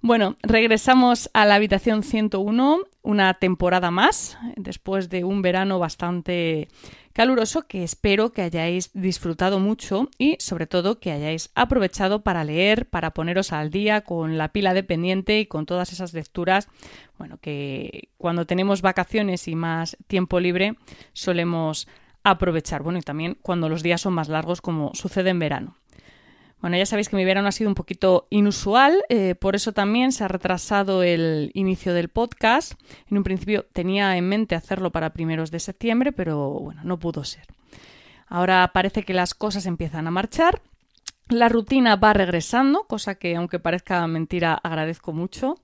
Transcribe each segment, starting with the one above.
Bueno, regresamos a la habitación 101, una temporada más, después de un verano bastante caluroso que espero que hayáis disfrutado mucho y sobre todo que hayáis aprovechado para leer, para poneros al día con la pila de pendiente y con todas esas lecturas, bueno, que cuando tenemos vacaciones y más tiempo libre solemos aprovechar, bueno, y también cuando los días son más largos como sucede en verano. Bueno, ya sabéis que mi verano ha sido un poquito inusual, eh, por eso también se ha retrasado el inicio del podcast. En un principio tenía en mente hacerlo para primeros de septiembre, pero bueno, no pudo ser. Ahora parece que las cosas empiezan a marchar. La rutina va regresando, cosa que aunque parezca mentira agradezco mucho.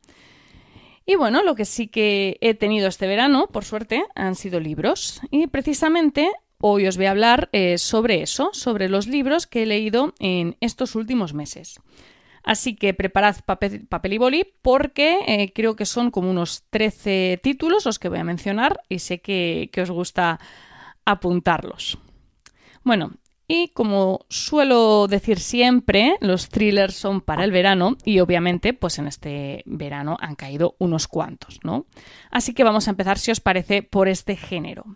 Y bueno, lo que sí que he tenido este verano, por suerte, han sido libros. Y precisamente Hoy os voy a hablar eh, sobre eso, sobre los libros que he leído en estos últimos meses. Así que preparad papel, y boli porque eh, creo que son como unos 13 títulos los que voy a mencionar y sé que, que os gusta apuntarlos. Bueno, y como suelo decir siempre, los thrillers son para el verano y obviamente pues en este verano han caído unos cuantos, ¿no? Así que vamos a empezar, si os parece, por este género.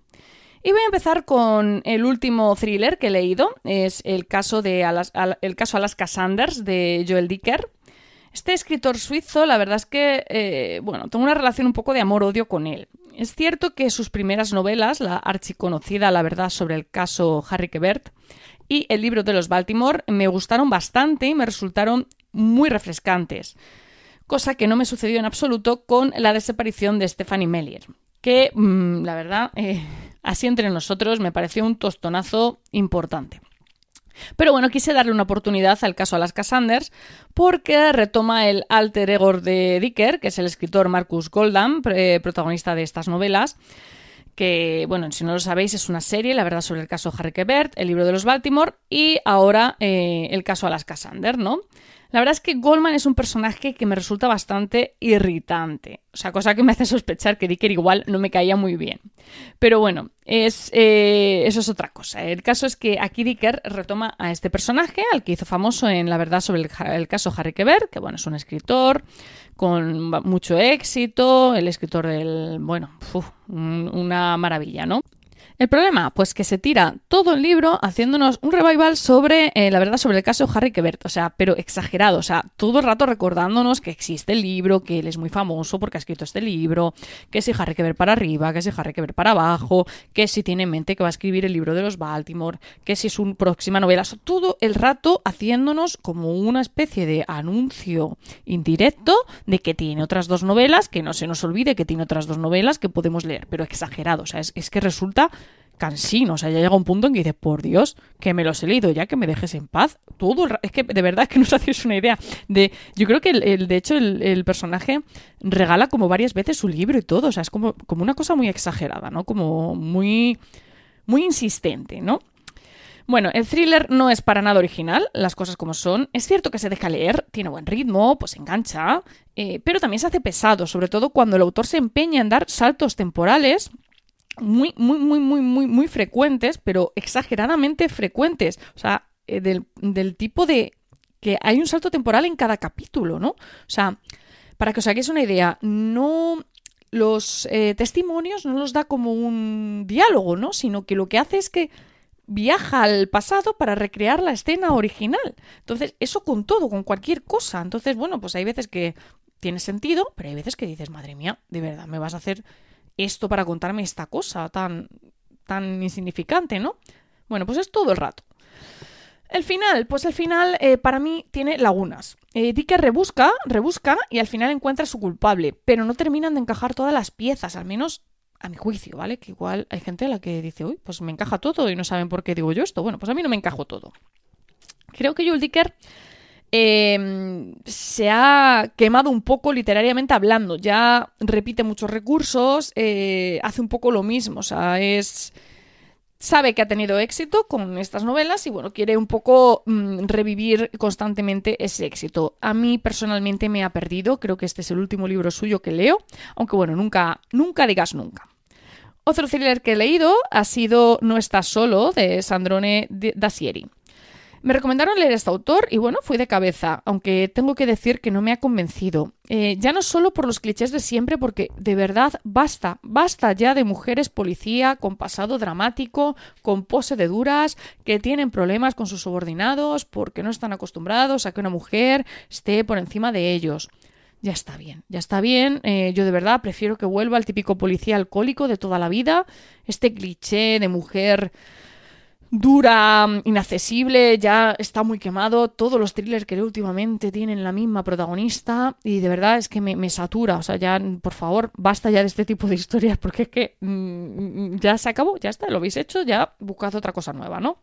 Y voy a empezar con el último thriller que he leído, es el caso, de el caso Alaska Sanders de Joel Dicker. Este escritor suizo, la verdad es que, eh, bueno, tengo una relación un poco de amor-odio con él. Es cierto que sus primeras novelas, la archiconocida La verdad sobre el caso Harry Quebert y El libro de los Baltimore, me gustaron bastante y me resultaron muy refrescantes. Cosa que no me sucedió en absoluto con la desaparición de Stephanie Meyer, que, mm, la verdad, eh, Así entre nosotros me pareció un tostonazo importante. Pero bueno, quise darle una oportunidad al caso Alaska Sanders porque retoma el alter ego de Dicker, que es el escritor Marcus Goldam, protagonista de estas novelas, que, bueno, si no lo sabéis, es una serie, la verdad, sobre el caso Harry Quebert, el libro de los Baltimore y ahora eh, el caso Alaska Sanders, ¿no? La verdad es que Goldman es un personaje que me resulta bastante irritante. O sea, cosa que me hace sospechar que Dicker igual no me caía muy bien. Pero bueno, es, eh, eso es otra cosa. El caso es que aquí Dicker retoma a este personaje, al que hizo famoso en La verdad sobre el, caso Harry Quebert, que bueno, es un escritor con mucho éxito, el escritor del, bueno, una maravilla, ¿no? El problema, pues que se tira todo el libro haciéndonos un revival sobre, eh, la verdad, sobre el caso Harry Quebert, o sea, pero exagerado, o sea, todo el rato recordándonos que existe el libro, que él es muy famoso porque ha escrito este libro, que si Harry Quebert para arriba, que si Harry Quebert para abajo, que si tiene en mente que va a escribir el libro de los Baltimore, que si es su próxima novela, todo el rato haciéndonos como una especie de anuncio indirecto de que tiene otras dos novelas, que no se nos olvide que tiene otras dos novelas que podemos leer, pero exagerado, o sea, es que resulta cansino. O sea, ya llega un punto en que dices, por Dios, que me los he leído ya, que me dejes en paz. Todo Es que de verdad que no os hacéis una idea de... Yo creo que, el, de hecho, el, personaje regala como varias veces su libro y todo. O sea, es como, como una cosa muy exagerada, ¿no? Como muy... muy insistente, ¿no? Bueno, el thriller no es para nada original, las cosas como son. Es cierto que se deja leer, tiene buen ritmo, pues engancha, eh, pero también se hace pesado, sobre todo cuando el autor se empeña en dar saltos temporales muy, muy, muy, muy, muy, muy frecuentes, pero exageradamente frecuentes. O sea, eh, del, tipo de que hay un salto temporal en cada capítulo, ¿no? O sea, para que os hagáis una idea, no los eh, testimonios no los da como un diálogo, ¿no? Sino que lo que hace es que viaja al pasado para recrear la escena original. Entonces, eso con todo, con cualquier cosa. Entonces, bueno, pues hay veces que tiene sentido, pero hay veces que dices, madre mía, de verdad, me vas a hacer esto para contarme esta cosa tan, tan insignificante, ¿no? Bueno, pues es todo el rato. El final, pues el final eh, para mí tiene lagunas. Eh, Dicker rebusca, rebusca y al final encuentra su culpable, pero no terminan de encajar todas las piezas, al menos a mi juicio, ¿vale? Que igual hay gente a la que dice, uy, pues me encaja todo y no saben por qué digo yo esto. Bueno, pues a mí no me encajó todo. Creo que Joel Dicker Em, se ha quemado un poco literariamente hablando. Ya repite muchos recursos, eh, hace un poco lo mismo. O sea, es. sabe que ha tenido éxito con estas novelas y bueno, quiere un poco mm, revivir constantemente ese éxito. A mí personalmente me ha perdido, creo que este es el último libro suyo que leo, aunque bueno, nunca, nunca digas nunca. Otro thriller que he leído ha sido No estás solo, de Sandrone Dacieri. Me recomendaron leer este autor y bueno, fui de cabeza, aunque tengo que decir que no me ha convencido. Eh, ya no solo por los clichés de siempre, porque de verdad basta, basta ya de mujeres policía con pasado dramático, con pose de duras, que tienen problemas con sus subordinados porque no están acostumbrados a que una mujer esté por encima de ellos. Ya está bien, ya está bien. Eh, yo de verdad prefiero que vuelva el típico policía alcohólico de toda la vida, este cliché de mujer dura, inaccesible, ya está muy quemado. Todos los thrillers que leo últimamente tienen la misma protagonista y de verdad es que me, satura. O sea, ya, por favor, basta ya de este tipo de historias porque es que mm, mm, ya se acabó, ya está, lo habéis hecho, ya buscad otra cosa nueva, ¿no?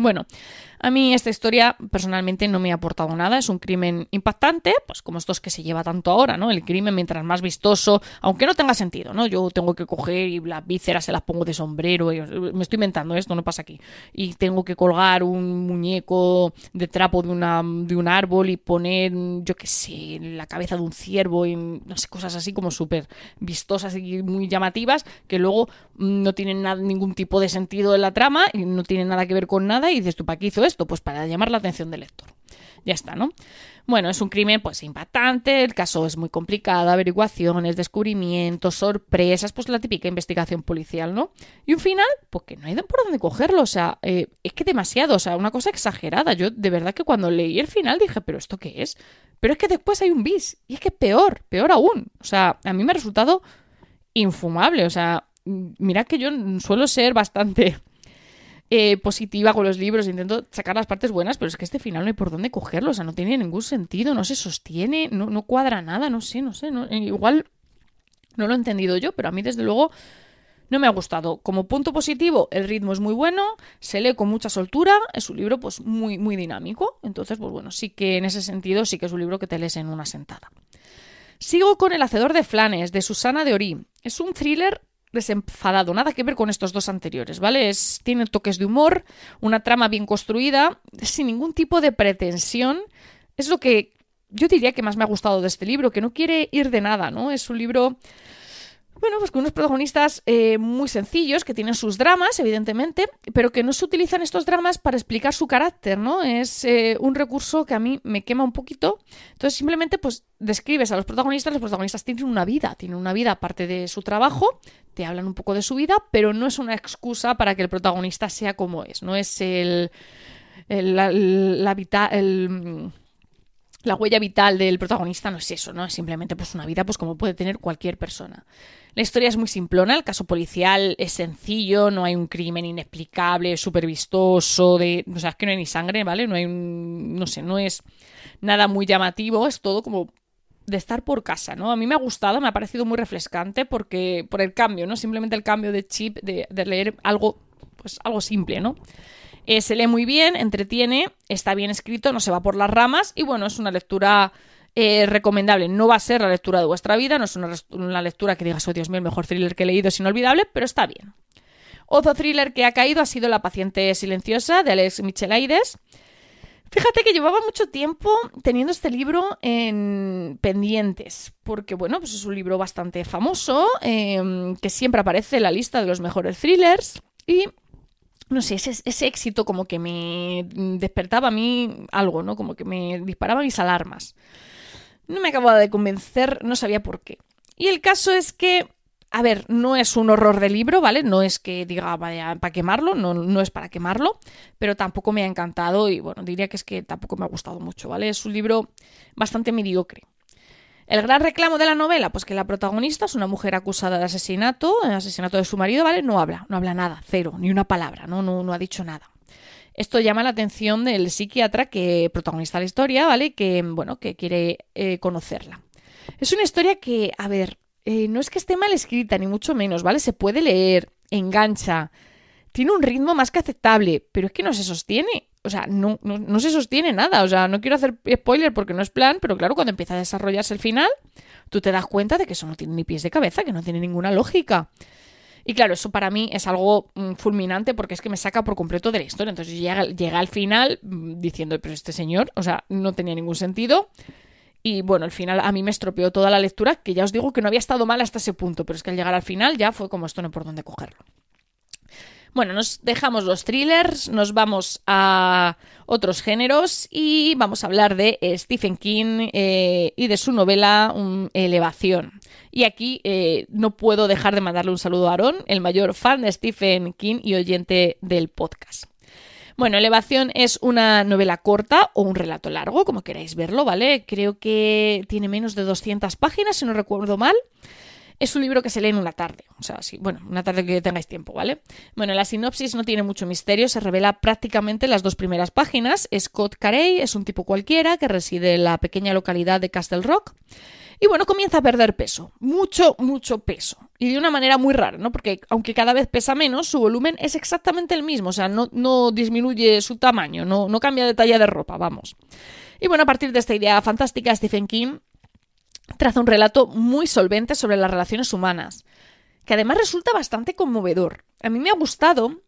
Bueno, a mí esta historia personalmente no me ha aportado nada, es un crimen impactante, pues como estos que se lleva tanto ahora, ¿no? El crimen mientras más vistoso, aunque no tenga sentido, ¿no? Yo tengo que coger y las vísceras se las pongo de sombrero, y me estoy inventando esto, no pasa aquí. Y tengo que colgar un muñeco de trapo de, una, de un árbol y poner, yo qué sé, la cabeza de un ciervo y no sé, cosas así como súper vistosas y muy llamativas que luego no tienen nada, ningún tipo de sentido en la trama y no tienen nada que ver con nada y dices tú, ¿para qué hizo esto? Pues para llamar la atención del lector. Ya está, ¿no? Bueno, es un crimen pues impactante, el caso es muy complicado, averiguaciones, descubrimientos, sorpresas, pues la típica investigación policial, ¿no? Y un final, pues que no hay por dónde cogerlo, o sea, eh, es que demasiado, o sea, una cosa exagerada. Yo de verdad que cuando leí el final dije, pero ¿esto qué es? Pero es que después hay un bis, y es que peor, peor aún. O sea, a mí me ha resultado infumable, o sea, mira que yo suelo ser bastante eh, positiva con los libros, intento sacar las partes buenas, pero es que este final no hay por dónde cogerlo, o sea, no tiene ningún sentido, no se sostiene, no, no cuadra nada, no sé, no sé, eh, igual no lo he entendido yo, pero a mí desde luego no me ha gustado. Como punto positivo, el ritmo es muy bueno, se lee con mucha soltura, es un libro pues muy, muy dinámico, entonces pues bueno, sí que en ese sentido sí que es un libro que te lees en una sentada. Sigo con El Hacedor de Flanes, de Susana de Orí. Es un thriller desenfadado, nada que ver con estos dos anteriores, ¿vale? Es, tiene toques de humor, una trama bien construida, sin ningún tipo de pretensión. Es lo que yo diría que más me ha gustado de este libro, que no quiere ir de nada, ¿no? Es un libro bueno, pues con unos protagonistas eh, muy sencillos, que tienen sus dramas, evidentemente, pero que no se utilizan estos dramas para explicar su carácter, ¿no? Es eh, un recurso que a mí me quema un poquito. Entonces, simplemente, pues, describes a los protagonistas, los protagonistas tienen una vida, tienen una vida aparte de su trabajo, te hablan un poco de su vida, pero no es una excusa para que el protagonista sea como es, no es el... el la, la, el la huella vital del protagonista no es eso, ¿no? Es simplemente pues una vida pues como puede tener cualquier persona. La historia es muy simplona, el caso policial es sencillo, no hay un crimen inexplicable, súper vistoso, de, o sea, es que no hay ni sangre, ¿vale? No hay un, no sé, no es nada muy llamativo, es todo como de estar por casa, ¿no? A mí me ha gustado, me ha parecido muy refrescante porque por el cambio, ¿no? Simplemente el cambio de chip de, leer algo, pues algo simple, ¿no? Eh, se lee muy bien, entretiene, está bien escrito, no se va por las ramas y bueno, es una lectura eh, recomendable. No va a ser la lectura de vuestra vida, no es una, lectura que digas, oh Dios mío, el mejor thriller que he leído, es inolvidable, pero está bien. Otro thriller que ha caído ha sido La paciente silenciosa de Alex Michelaides. Fíjate que llevaba mucho tiempo teniendo este libro en pendientes, porque bueno, pues es un libro bastante famoso, em, que siempre aparece en la lista de los mejores thrillers, y no sé, ese, éxito como que me despertaba a mí algo, ¿no? Como que me disparaba mis alarmas. No me acababa de convencer, no sabía por qué. Y el caso es que, a ver, no es un horror de libro, ¿vale? No es que diga, vaya, para quemarlo, no, no es para quemarlo, pero tampoco me ha encantado y bueno, diría que es que tampoco me ha gustado mucho, ¿vale? Es un libro bastante mediocre. El gran reclamo de la novela, pues que la protagonista es una mujer acusada de asesinato, el asesinato de su marido, ¿vale? No habla, no habla nada, cero, ni una palabra, no, no, no ha dicho nada. Esto llama la atención del psiquiatra que protagoniza la historia, ¿vale? Que, bueno, que quiere eh, conocerla. Es una historia que, a ver, eh, no es que esté mal escrita, ni mucho menos, ¿vale? Se puede leer, engancha, tiene un ritmo más que aceptable, pero es que no se sostiene o sea, no, no, se sostiene nada. O sea, no quiero hacer spoiler porque no es plan, pero claro, cuando empieza a desarrollarse el final, tú te das cuenta de que eso no tiene ni pies de cabeza, que no tiene ninguna lógica. Y claro, eso para mí es algo mm, fulminante porque es que me saca por completo de la historia. Entonces llega, llega al final mm, diciendo, pero este señor, o sea, no tenía ningún sentido. Y bueno, al final a mí me estropeó toda la lectura, que ya os digo que no había estado mal hasta ese punto, pero es que al llegar al final ya fue como esto no por dónde cogerlo. Bueno, nos dejamos los thrillers, nos vamos a otros géneros y vamos a hablar de Stephen King eh, y de su novela Elevación. Y aquí eh, no puedo dejar de mandarle un saludo a Aaron, el mayor fan de Stephen King y oyente del podcast. Bueno, Elevación es una novela corta o un relato largo, como queráis verlo, ¿vale? Creo que tiene menos de 200 páginas, si no recuerdo mal. Es un libro que se lee en una tarde, o sea, sí, bueno, una tarde que tengáis tiempo, ¿vale? Bueno, la sinopsis no tiene mucho misterio, se revela prácticamente en las dos primeras páginas. Scott Carey es un tipo cualquiera que reside en la pequeña localidad de Castle Rock. Y bueno, comienza a perder peso, mucho, mucho peso. Y de una manera muy rara, ¿no? Porque aunque cada vez pesa menos, su volumen es exactamente el mismo, o sea, no, disminuye su tamaño, no cambia de talla de ropa, vamos. Y bueno, a partir de esta idea fantástica, Stephen King traza un relato muy solvente sobre las relaciones humanas, que además resulta bastante conmovedor. A mí me ha gustado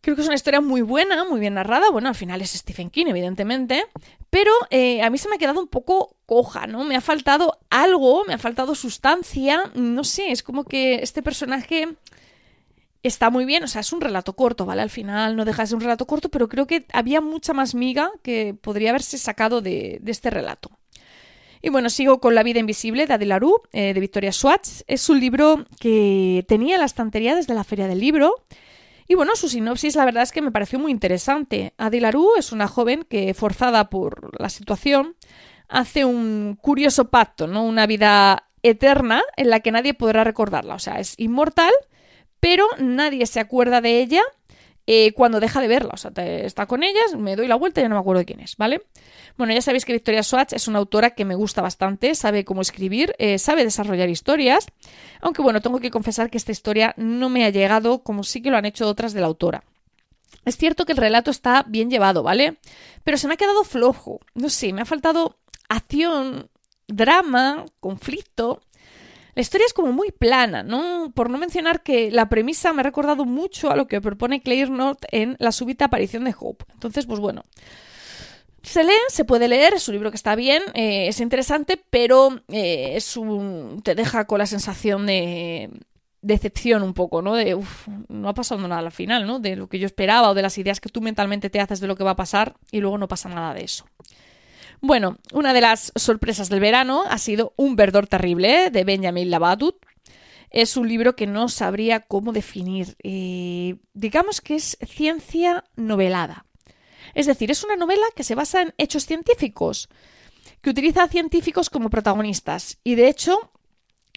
Creo que es una historia muy buena, muy bien narrada. Bueno, al final es Stephen King, evidentemente. Pero eh, a mí se me ha quedado un poco coja, ¿no? Me ha faltado algo, me ha faltado sustancia. No sé, es como que este personaje está muy bien. O sea, es un relato corto, ¿vale? Al final no deja de ser un relato corto, pero creo que había mucha más miga que podría haberse sacado de, este relato. Y bueno, sigo con La vida invisible de Adela eh, de Victoria Swatch. Es un libro que tenía en la estantería desde la feria del libro. Y bueno, su sinopsis la verdad es que me pareció muy interesante. Adilarú es una joven que, forzada por la situación, hace un curioso pacto, ¿no? Una vida eterna en la que nadie podrá recordarla. O sea, es inmortal, pero nadie se acuerda de ella eh, cuando deja de verla. O sea, está con ellas, me doy la vuelta y ya no me acuerdo quién es, ¿vale? Bueno, ya sabéis que Victoria Swatch es una autora que me gusta bastante, sabe cómo escribir, eh, sabe desarrollar historias, aunque bueno, tengo que confesar que esta historia no me ha llegado como sí que lo han hecho otras de la autora. Es cierto que el relato está bien llevado, ¿vale? Pero se me ha quedado flojo. No sé, me ha faltado acción, drama, conflicto. La historia es como muy plana, ¿no? Por no mencionar que la premisa me ha recordado mucho a lo que propone Claire North en La súbita aparición de Hope. Entonces, pues bueno, se lee, se puede leer, es un libro que está bien, eh, es interesante, pero eh, es un, te deja con la sensación de decepción un poco, ¿no? De, uff, no ha pasado nada al final, ¿no? De lo que yo esperaba o de las ideas que tú mentalmente te haces de lo que va a pasar y luego no pasa nada de eso. Bueno, una de las sorpresas del verano ha sido Un verdor terrible de Benjamin Labatut. Es un libro que no sabría cómo definir. Eh, digamos que es ciencia novelada. Es decir, es una novela que se basa en hechos científicos, que utiliza a científicos como protagonistas y de hecho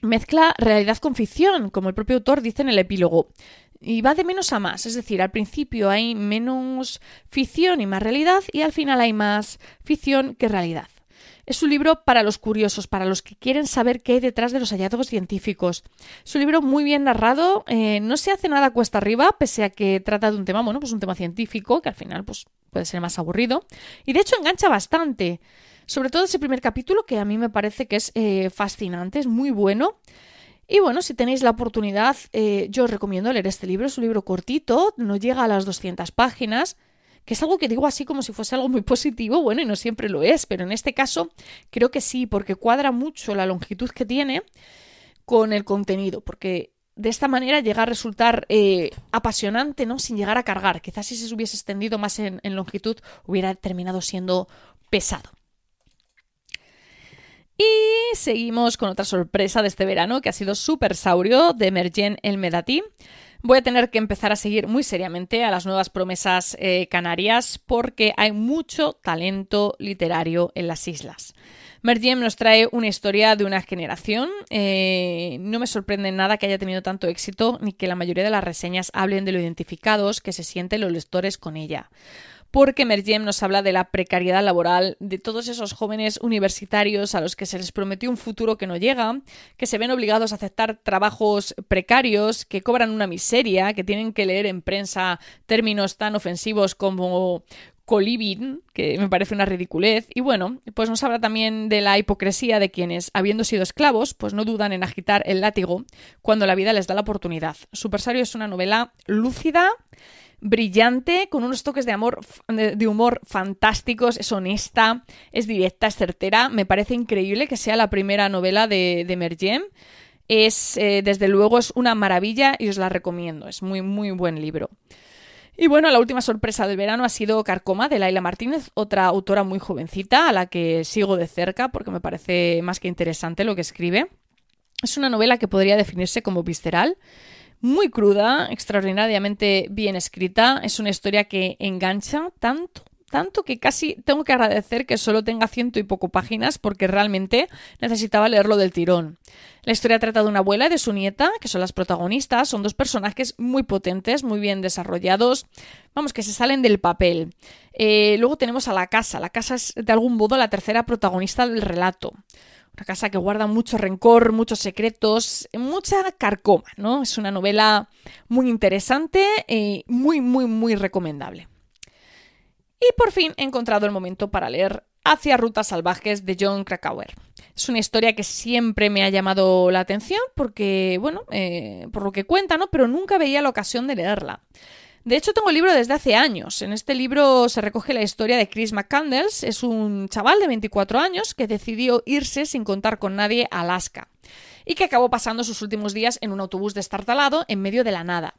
mezcla realidad con ficción, como el propio autor dice en el epílogo y va de menos a más, es decir, al principio hay menos ficción y más realidad y al final hay más ficción que realidad. Es un libro para los curiosos, para los que quieren saber qué hay detrás de los hallazgos científicos. Es un libro muy bien narrado, eh, no se hace nada cuesta arriba, pese a que trata de un tema, bueno, pues un tema científico, que al final pues, puede ser más aburrido. Y de hecho engancha bastante. Sobre todo ese primer capítulo, que a mí me parece que es eh, fascinante, es muy bueno. Y bueno, si tenéis la oportunidad, eh, yo os recomiendo leer este libro. Es un libro cortito, no llega a las 200 páginas, que es algo que digo así como si fuese algo muy positivo, bueno, y no siempre lo es, pero en este caso creo que sí, porque cuadra mucho la longitud que tiene con el contenido, porque de esta manera llega a resultar eh, apasionante, ¿no? Sin llegar a cargar. Quizás si se hubiese extendido más en longitud hubiera terminado siendo pesado. Y seguimos con otra sorpresa de este verano que ha sido Super Saurio de Mergen El Medati. Voy a tener que empezar a seguir muy seriamente a las nuevas promesas eh, canarias porque hay mucho talento literario en las islas. Mergem nos trae una historia de una generación. Eh, no me sorprende nada que haya tenido tanto éxito ni que la mayoría de las reseñas hablen de lo identificados que se sienten los lectores con ella porque Mergem nos habla de la precariedad laboral, de todos esos jóvenes universitarios a los que se les prometió un futuro que no llega, que se ven obligados a aceptar trabajos precarios, que cobran una miseria, que tienen que leer en prensa términos tan ofensivos como coliving, que me parece una ridiculez. Y bueno, pues nos habla también de la hipocresía de quienes, habiendo sido esclavos, pues no dudan en agitar el látigo cuando la vida les da la oportunidad. Supersario es una novela lúcida, brillante, con unos toques de, amor, de humor fantásticos, es honesta, es directa, es certera. Me parece increíble que sea la primera novela de, de. Es, eh, desde luego, es una maravilla y os la recomiendo. Es muy, muy buen libro. Y bueno, la última sorpresa del verano ha sido Carcoma de Laila Martínez, otra autora muy jovencita a la que sigo de cerca porque me parece más que interesante lo que escribe. Es una novela que podría definirse como visceral muy cruda, extraordinariamente bien escrita. Es una historia que engancha tanto, tanto que casi tengo que agradecer que solo tenga ciento y poco páginas porque realmente necesitaba leerlo del tirón. La historia trata de una abuela y de su nieta, que son las protagonistas. Son dos personajes muy potentes, muy bien desarrollados. Vamos, que se salen del papel. Eh, luego tenemos a la casa. La casa es de algún modo la tercera protagonista del relato. Una casa que guarda mucho rencor, muchos secretos, mucha carcoma, ¿no? Es una novela muy interesante y muy, muy, muy recomendable. Y por fin he encontrado el momento para leer Hacia Rutas Salvajes de John Krakauer. Es una historia que siempre me ha llamado la atención porque, bueno, eh, por lo que cuenta, ¿no? Pero nunca veía la ocasión de leerla. De hecho, tengo el libro desde hace años. En este libro se recoge la historia de Chris McCandles. Es un chaval de 24 años que decidió irse sin contar con nadie a Alaska y que acabó pasando sus últimos días en un autobús destartalado en medio de la nada.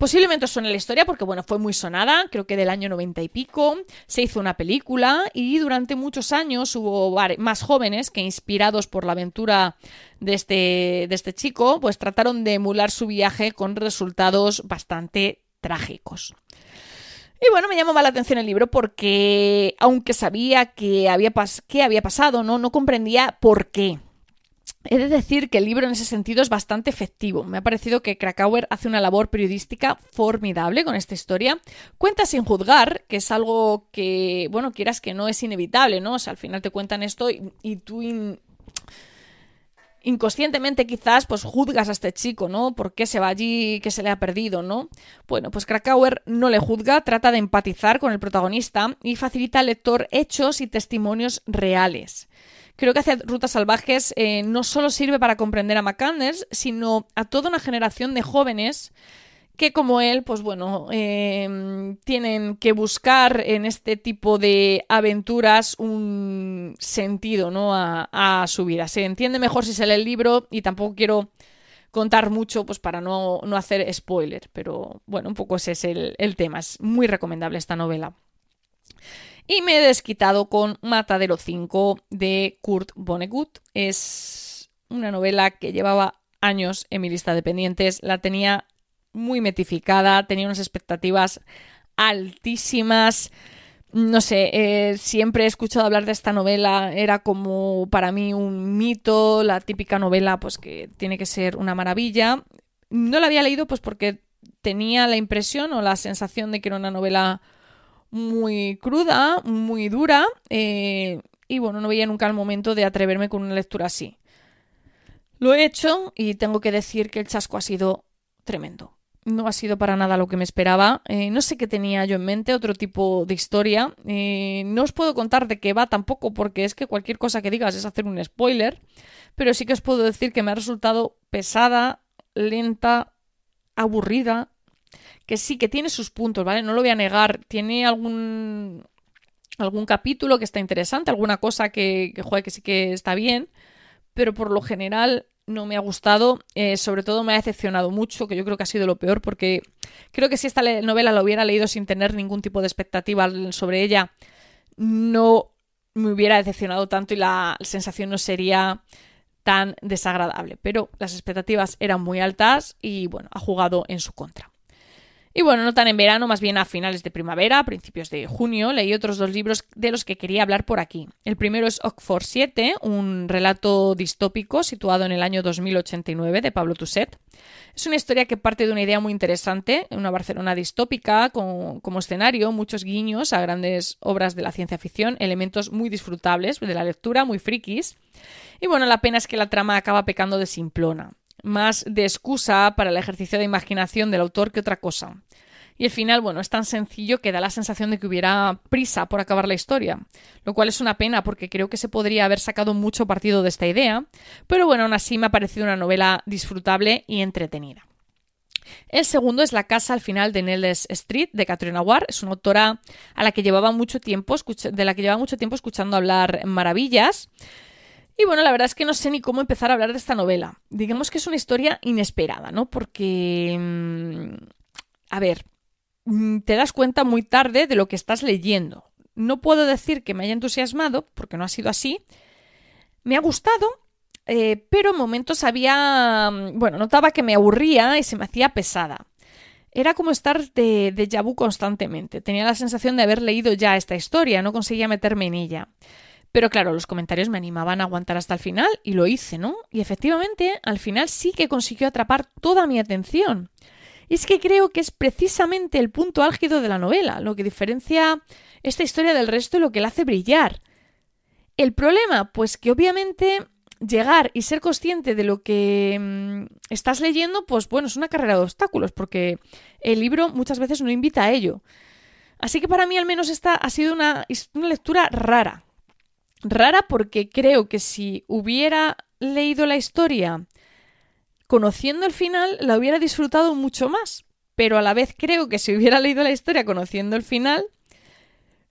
Posiblemente os suene la historia porque, bueno, fue muy sonada, creo que del año 90 y pico, se hizo una película y durante muchos años hubo más jóvenes que, inspirados por la aventura de este, de este chico, pues trataron de emular su viaje con resultados bastante trágicos. Y bueno, me llamó la atención el libro porque, aunque sabía que había, había pasado, ¿no? no comprendía por qué. He de decir que el libro en ese sentido es bastante efectivo. Me ha parecido que Krakauer hace una labor periodística formidable con esta historia. Cuenta sin juzgar, que es algo que, bueno, quieras que no es inevitable, ¿no? O sea, al final te cuentan esto y, tú inconscientemente quizás pues juzgas a este chico, ¿no? ¿Por qué se va allí? ¿Qué se le ha perdido, no? Bueno, pues Krakauer no le juzga, trata de empatizar con el protagonista y facilita al lector hechos y testimonios reales. Creo que hacer Rutas Salvajes eh, no solo sirve para comprender a McCanders, sino a toda una generación de jóvenes que como él, pues bueno, em, tienen que buscar en este tipo de aventuras un sentido, ¿no? A, su vida. Se entiende mejor si se lee el libro y tampoco quiero contar mucho, pues para no, hacer spoiler, pero bueno, un poco ese es el, el tema. Es muy recomendable esta novela. Y me he desquitado con Matadero 5 de Kurt Vonnegut. Es una novela que llevaba años en mi lista de pendientes. La tenía muy metificada, tenía unas expectativas altísimas. No sé, eh, siempre he escuchado hablar de esta novela, era como para mí un mito, la típica novela pues que tiene que ser una maravilla. No la había leído pues porque tenía la impresión o la sensación de que era una novela muy cruda, muy dura, eh, y bueno, no veía nunca el momento de atreverme con una lectura así. Lo he hecho y tengo que decir que el chasco ha sido tremendo no ha sido para nada lo que me esperaba. Eh, no sé qué tenía yo en mente, otro tipo de historia. Eh, no os puedo contar de qué va tampoco, porque es que cualquier cosa que digas es hacer un spoiler. Pero sí que os puedo decir que me ha resultado pesada, lenta, aburrida. Que sí, que tiene sus puntos, ¿vale? No lo voy a negar. Tiene algún. algún capítulo que está interesante, alguna cosa que, que, que sí que está bien. Pero por lo general no me ha gustado, eh, sobre todo me ha decepcionado mucho, que yo creo que ha sido lo peor, porque creo que si esta novela la hubiera leído sin tener ningún tipo de expectativa sobre ella, no me hubiera decepcionado tanto y la sensación no sería tan desagradable. Pero las expectativas eran muy altas y bueno, ha jugado en su contra. Y bueno, no tan en verano, más bien a finales de primavera, a principios de junio, leí otros dos libros de los que quería hablar por aquí. El primero es Oxford 7, un relato distópico situado en el año 2089 de Pablo Tusset. Es una historia que parte de una idea muy interesante, una Barcelona distópica con, como escenario, muchos guiños a grandes obras de la ciencia ficción, elementos muy disfrutables de la lectura, muy frikis. Y bueno, la pena es que la trama acaba pecando de simplona más de excusa para el ejercicio de imaginación del autor que otra cosa. Y el final, bueno, es tan sencillo que da la sensación de que hubiera prisa por acabar la historia, lo cual es una pena porque creo que se podría haber sacado mucho partido de esta idea, pero bueno, aún así me ha parecido una novela disfrutable y entretenida. El segundo es La casa al final de Nellis Street de Katrina Ward. Es una autora a la que llevaba mucho tiempo, de la que llevaba mucho tiempo escuchando hablar maravillas. Y bueno, la verdad es que no sé ni cómo empezar a hablar de esta novela. Digamos que es una historia inesperada, ¿no? Porque... Mm, a ver, mm, te das cuenta muy tarde de lo que estás leyendo. No puedo decir que me haya entusiasmado, porque no ha sido así. Me ha gustado, eh, pero en momentos había, mm, bueno, notaba que me aburría y se me hacía pesada. Era como estar de, de constantemente. Tenía la sensación de haber leído ya esta historia, no conseguía meterme en ella. Pero claro, los comentarios me animaban a aguantar hasta el final y lo hice, ¿no? Y efectivamente, al final sí que consiguió atrapar toda mi atención. Y es que creo que es precisamente el punto álgido de la novela, lo que diferencia esta historia del resto y lo que la hace brillar. El problema, pues que obviamente llegar y ser consciente de lo que mm, estás leyendo, pues bueno, es una carrera de obstáculos, porque el libro muchas veces no invita a ello. Así que para mí al menos esta ha sido una, una lectura rara. Rara porque creo que si hubiera leído la historia conociendo el final, la hubiera disfrutado mucho más. Pero a la vez creo que si hubiera leído la historia conociendo el final,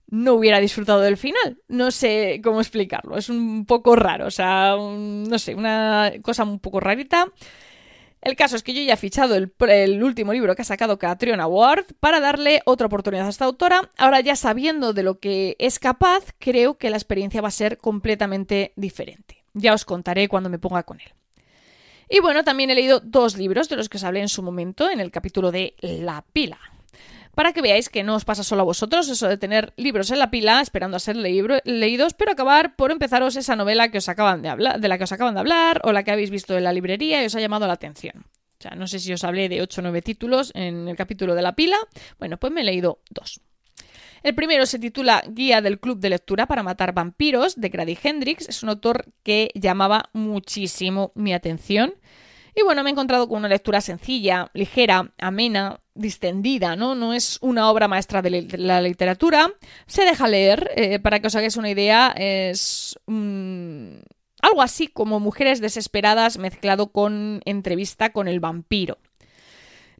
no hubiera disfrutado del final. No sé cómo explicarlo. Es un poco raro. O sea, no sé, una cosa un poco rarita. El caso es que yo ya he fichado el, último libro que ha sacado Catriona Ward para darle otra oportunidad a esta autora. Ahora ya sabiendo de lo que es capaz, creo que la experiencia va a ser completamente diferente. Ya os contaré cuando me ponga con él. Y bueno, también he leído dos libros de los que os hablé en su momento en el capítulo de La pila para que veáis que no os pasa solo a vosotros eso de tener libros en la pila esperando a ser leídos, pero acabar por empezaros esa novela que os acaban de hablar, de la que os acaban de hablar o la que habéis visto en la librería y os ha llamado la atención. O sea, no sé si os hablé de 8 o 9 títulos en el capítulo de la pila. Bueno, pues me he leído dos. El primero se titula Guía del Club de Lectura para Matar Vampiros, de Grady Hendrix. Es un autor que llamaba muchísimo mi atención. Y bueno, me he encontrado con una lectura sencilla, ligera, amena, distendida, ¿no? No es una obra maestra de la literatura. Se deja leer, eh, para que os hagáis una idea, es algo así como Mujeres desesperadas mezclado con entrevista con el vampiro.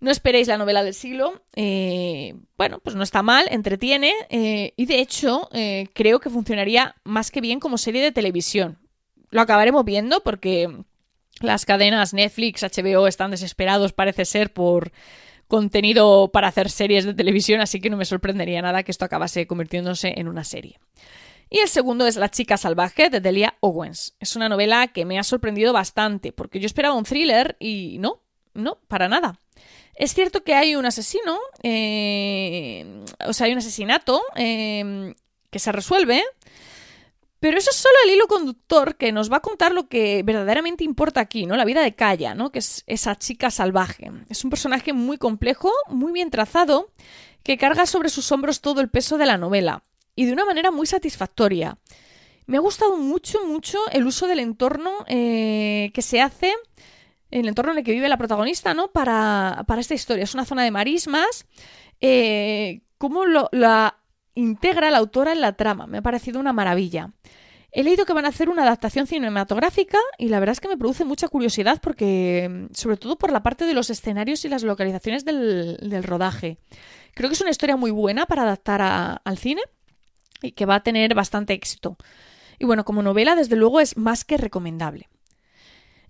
No esperéis la novela del siglo. Eh, bueno, pues no está mal, entretiene eh, y de hecho creo que funcionaría más que bien como serie de televisión. Lo acabaremos viendo porque las cadenas Netflix, HBO están desesperados, parece ser, por contenido para hacer series de televisión, así que no me sorprendería nada que esto acabase convirtiéndose en una serie. Y el segundo es La chica salvaje de Delia Owens. Es una novela que me ha sorprendido bastante, porque yo esperaba un thriller y no, no, para nada. Es cierto que hay un asesino, eh, o sea, hay un asesinato eh, que se resuelve, pero eso es solo el hilo conductor que nos va a contar lo que verdaderamente importa aquí, ¿no? La vida de Kaya, ¿no? Que es esa chica salvaje. Es un personaje muy complejo, muy bien trazado, que carga sobre sus hombros todo el peso de la novela. Y de una manera muy satisfactoria. Me ha gustado mucho, mucho el uso del entorno eh, que se hace, el entorno en el que vive la protagonista, ¿no? Para, para esta historia. Es una zona de marismas. Eh, cómo lo, la integra la autora en la trama. Me ha parecido una maravilla. He leído que van a hacer una adaptación cinematográfica y la verdad es que me produce mucha curiosidad porque, sobre todo por la parte de los escenarios y las localizaciones del, rodaje. Creo que es una historia muy buena para adaptar al cine y que va a tener bastante éxito. Y bueno, como novela, desde luego es más que recomendable.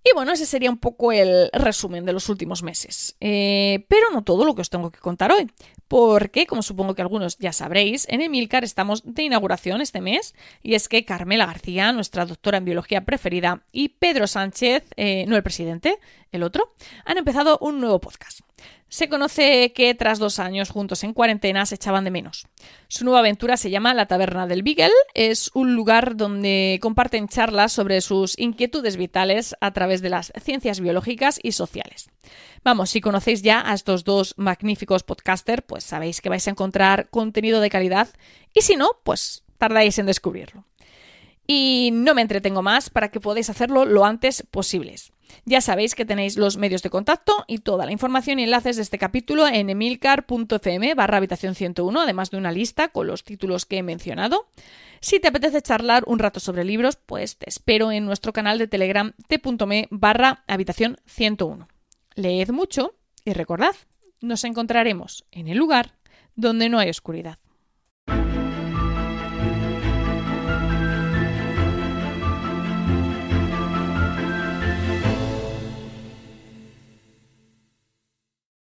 Y bueno, ese sería un poco el resumen de los últimos meses. Eh, pero no todo lo que os tengo que contar hoy, porque, como supongo que algunos ya sabréis, en Emilcar estamos de inauguración este mes, y es que Carmela García, nuestra doctora en biología preferida, y Pedro Sánchez, eh, no el presidente, el otro, han empezado un nuevo podcast. Se conoce que tras dos años juntos en cuarentena se echaban de menos. Su nueva aventura se llama La Taberna del Beagle. Es un lugar donde comparten charlas sobre sus inquietudes vitales a través de las ciencias biológicas y sociales. Vamos, si conocéis ya a estos dos magníficos podcasters, pues sabéis que vais a encontrar contenido de calidad y si no, pues tardáis en descubrirlo. Y no me entretengo más para que podáis hacerlo lo antes posibles. Ya sabéis que tenéis los medios de contacto y toda la información y enlaces de este capítulo en emilcar.fm barra habitación 101, además de una lista con los títulos que he mencionado. Si te apetece charlar un rato sobre libros, pues te espero en nuestro canal de Telegram t.me barra habitación 101. Leed mucho y recordad, nos encontraremos en el lugar donde no hay oscuridad.